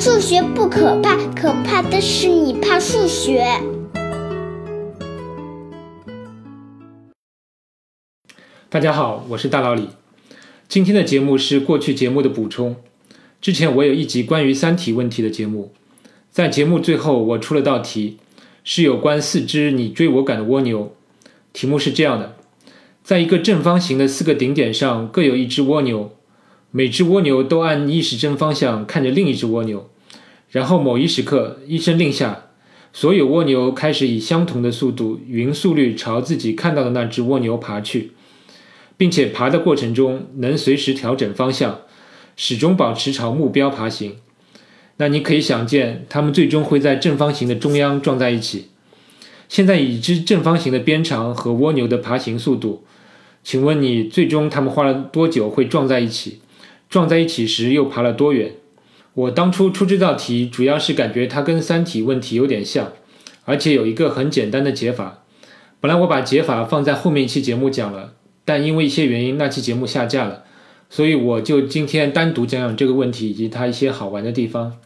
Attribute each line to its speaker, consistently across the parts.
Speaker 1: 数学不可怕，可怕的是你怕数学。
Speaker 2: 大家好，我是大老李。今天的节目是过去节目的补充。之前我有一集关于三体问题的节目，在节目最后我出了道题，是有关四只你追我赶的蜗牛。题目是这样的：在一个正方形的四个顶点上各有一只蜗牛，每只蜗牛都按逆时针方向看着另一只蜗牛。然后某一时刻，一声令下，所有蜗牛开始以相同的速度、匀速率朝自己看到的那只蜗牛爬去，并且爬的过程中能随时调整方向，始终保持朝目标爬行。那你可以想见，它们最终会在正方形的中央撞在一起。现在已知正方形的边长和蜗牛的爬行速度，请问你最终它们花了多久会撞在一起？撞在一起时又爬了多远？我当初出这道题，主要是感觉它跟三体问题有点像，而且有一个很简单的解法。本来我把解法放在后面一期节目讲了，但因为一些原因，那期节目下架了，所以我就今天单独讲讲这个问题以及它一些好玩的地方。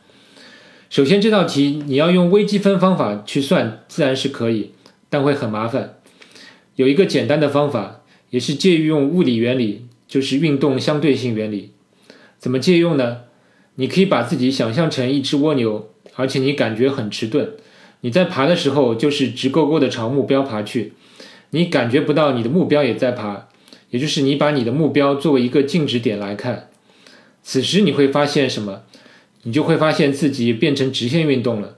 Speaker 2: 首先，这道题你要用微积分方法去算，自然是可以，但会很麻烦。有一个简单的方法，也是借用物理原理，就是运动相对性原理。怎么借用呢？你可以把自己想象成一只蜗牛，而且你感觉很迟钝。你在爬的时候就是直勾勾的朝目标爬去，你感觉不到你的目标也在爬，也就是你把你的目标作为一个静止点来看。此时你会发现什么？你就会发现自己变成直线运动了，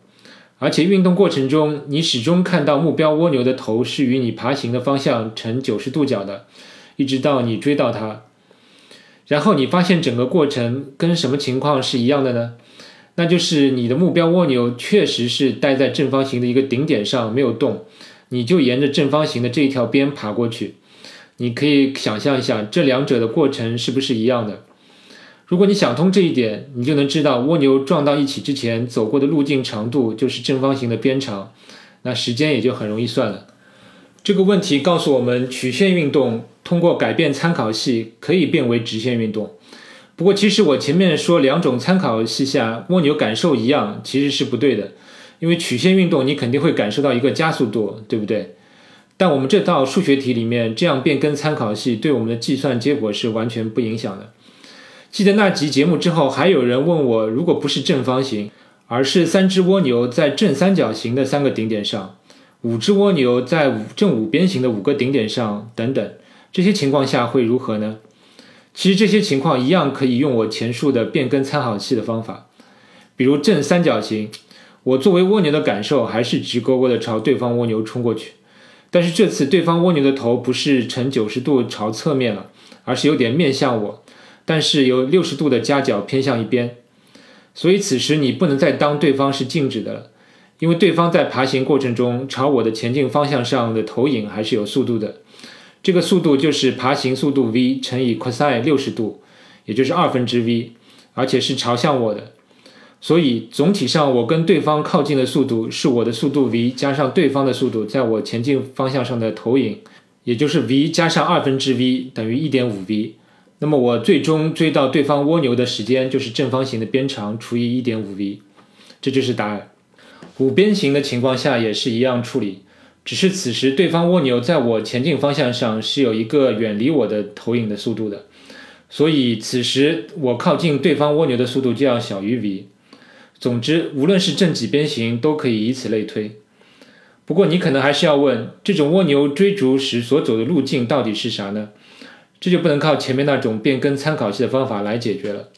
Speaker 2: 而且运动过程中你始终看到目标蜗牛的头是与你爬行的方向呈九十度角的，一直到你追到它。然后你发现整个过程跟什么情况是一样的呢？那就是你的目标蜗牛确实是待在正方形的一个顶点上没有动，你就沿着正方形的这一条边爬过去。你可以想象一下这两者的过程是不是一样的？如果你想通这一点，你就能知道蜗牛撞到一起之前走过的路径长度就是正方形的边长，那时间也就很容易算了。这个问题告诉我们，曲线运动。通过改变参考系可以变为直线运动，不过其实我前面说两种参考系下蜗牛感受一样，其实是不对的，因为曲线运动你肯定会感受到一个加速度，对不对？但我们这道数学题里面这样变更参考系对我们的计算结果是完全不影响的。记得那集节目之后，还有人问我，如果不是正方形，而是三只蜗牛在正三角形的三个顶点上，五只蜗牛在五正五边形的五个顶点上，等等。这些情况下会如何呢？其实这些情况一样可以用我前述的变更参考系的方法。比如正三角形，我作为蜗牛的感受还是直勾勾的朝对方蜗牛冲过去，但是这次对方蜗牛的头不是呈九十度朝侧面了，而是有点面向我，但是有六十度的夹角偏向一边，所以此时你不能再当对方是静止的了，因为对方在爬行过程中朝我的前进方向上的投影还是有速度的。这个速度就是爬行速度 v 乘以 cosine 六十度，也就是二分之 v，而且是朝向我的。所以总体上，我跟对方靠近的速度是我的速度 v 加上对方的速度在我前进方向上的投影，也就是 v 加上二分之 v 等于一点五 v。那么我最终追到对方蜗牛的时间就是正方形的边长除以一点五 v，这就是答案。五边形的情况下也是一样处理。只是此时，对方蜗牛在我前进方向上是有一个远离我的投影的速度的，所以此时我靠近对方蜗牛的速度就要小于 v。总之，无论是正几边形，都可以以此类推。不过你可能还是要问，这种蜗牛追逐时所走的路径到底是啥呢？这就不能靠前面那种变更参考系的方法来解决了。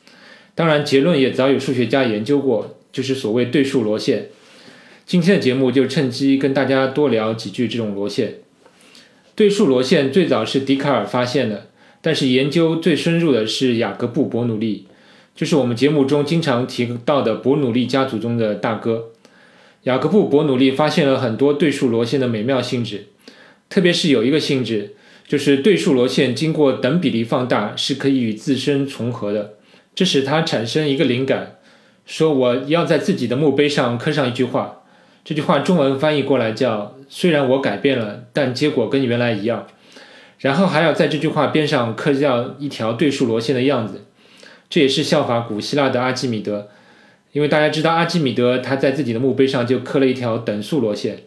Speaker 2: 当然，结论也早有数学家研究过，就是所谓对数螺线。今天的节目就趁机跟大家多聊几句这种螺线。对数螺线最早是笛卡尔发现的，但是研究最深入的是雅各布·伯努利，就是我们节目中经常提到的伯努利家族中的大哥。雅各布·伯努利发现了很多对数螺线的美妙性质，特别是有一个性质，就是对数螺线经过等比例放大是可以与自身重合的，这使他产生一个灵感，说我要在自己的墓碑上刻上一句话。这句话中文翻译过来叫“虽然我改变了，但结果跟原来一样”，然后还要在这句话边上刻掉一条对数螺线的样子，这也是效法古希腊的阿基米德，因为大家知道阿基米德他在自己的墓碑上就刻了一条等速螺线，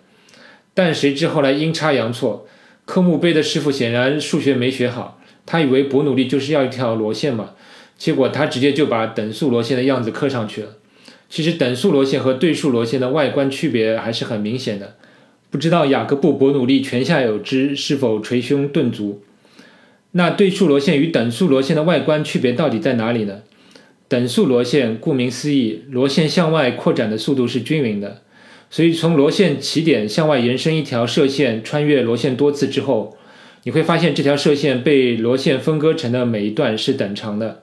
Speaker 2: 但谁知后来阴差阳错，刻墓碑的师傅显然数学没学好，他以为伯努利就是要一条螺线嘛，结果他直接就把等速螺线的样子刻上去了。其实等速螺线和对数螺线的外观区别还是很明显的。不知道雅各布·伯努利泉下有知是否捶胸顿足？那对数螺线与等速螺线的外观区别到底在哪里呢？等速螺线顾名思义，螺线向外扩展的速度是均匀的，所以从螺线起点向外延伸一条射线，穿越螺线多次之后，你会发现这条射线被螺线分割成的每一段是等长的。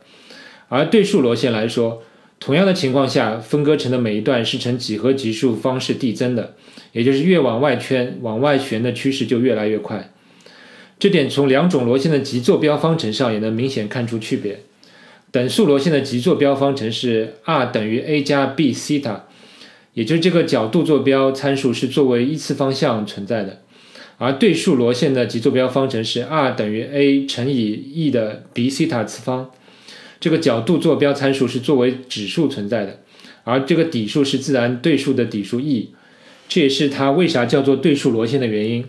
Speaker 2: 而对数螺线来说，同样的情况下，分割成的每一段是呈几何级数方式递增的，也就是越往外圈、往外旋的趋势就越来越快。这点从两种螺线的极坐标方程上也能明显看出区别。等速螺线的极坐标方程是 r 等于 a 加 b 西塔，也就是这个角度坐标参数是作为一次方向存在的。而对数螺线的极坐标方程是 r 等于 a 乘以 e 的 b 西塔次方，这个角度坐标参数是作为指数存在的，而这个底数是自然对数的底数 e，这也是它为啥叫做对数螺线的原因。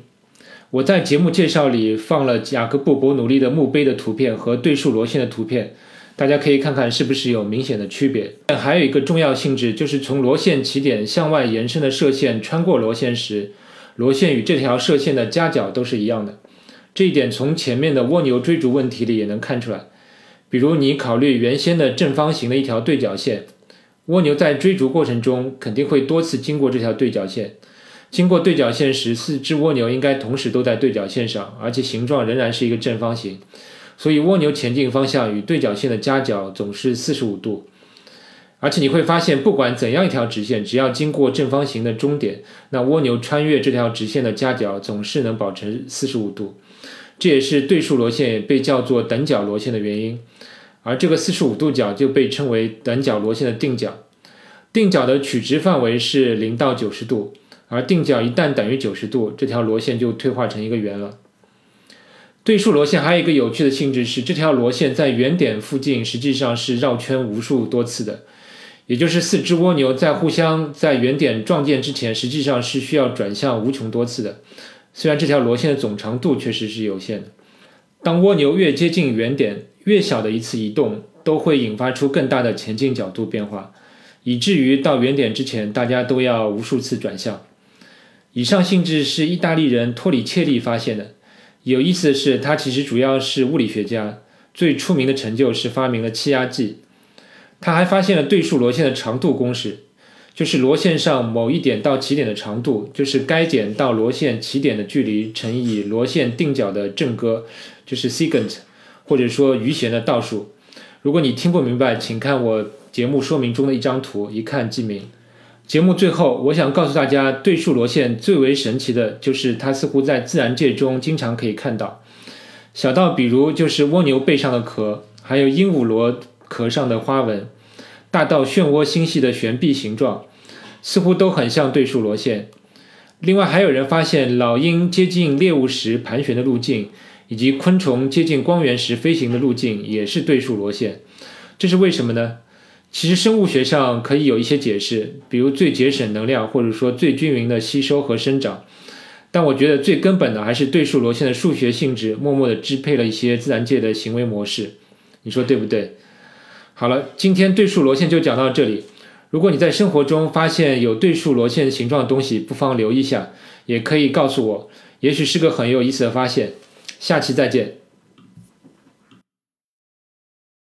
Speaker 2: 我在节目介绍里放了雅各布·伯努利的墓碑的图片和对数螺线的图片。大家可以看看是不是有明显的区别。还有一个重要性质，就是从螺线起点向外延伸的射线穿过螺线时，螺线与这条射线的夹角都是一样的。这一点从前面的蜗牛追逐问题里也能看出来。比如你考虑原先的正方形的一条对角线，蜗牛在追逐过程中肯定会多次经过这条对角线。经过对角线时，四只蜗牛应该同时都在对角线上，而且形状仍然是一个正方形。所以蜗牛前进方向与对角线的夹角总是四十五度，而且你会发现，不管怎样一条直线，只要经过正方形的终点，那蜗牛穿越这条直线的夹角总是能保持四十五度。这也是对数螺线被叫做等角螺线的原因。而这个四十五度角就被称为等角螺线的定角。定角的取值范围是零到九十度，而定角一旦等于九十度，这条螺线就退化成一个圆了。对数螺线还有一个有趣的性质是，这条螺线在原点附近实际上是绕圈无数多次的，也就是四只蜗牛在互相在原点撞见之前，实际上是需要转向无穷多次的。虽然这条螺线的总长度确实是有限的，当蜗牛越接近原点，越小的一次移动都会引发出更大的前进角度变化，以至于到原点之前，大家都要无数次转向。以上性质是意大利人托里切利发现的。有意思的是，他其实主要是物理学家，最出名的成就是发明了气压计。他还发现了对数螺线的长度公式，就是螺线上某一点到起点的长度，就是该点到螺线起点的距离乘以螺线定角的正割，就是 secant，或者说余弦的倒数。如果你听不明白，请看我节目说明中的一张图，一看即明。节目最后，我想告诉大家，对数螺线最为神奇的就是它似乎在自然界中经常可以看到。小到比如就是蜗牛背上的壳，还有鹦鹉螺壳上的花纹；大到漩涡星系的悬臂形状，似乎都很像对数螺线。另外，还有人发现老鹰接近猎物时盘旋的路径，以及昆虫接近光源时飞行的路径也是对数螺线。这是为什么呢？其实生物学上可以有一些解释，比如最节省能量，或者说最均匀的吸收和生长。但我觉得最根本的还是对数螺线的数学性质，默默地支配了一些自然界的行为模式。你说对不对？好了，今天对数螺线就讲到这里。如果你在生活中发现有对数螺线形状的东西，不妨留意一下，也可以告诉我，也许是个很有意思的发现。下期再见。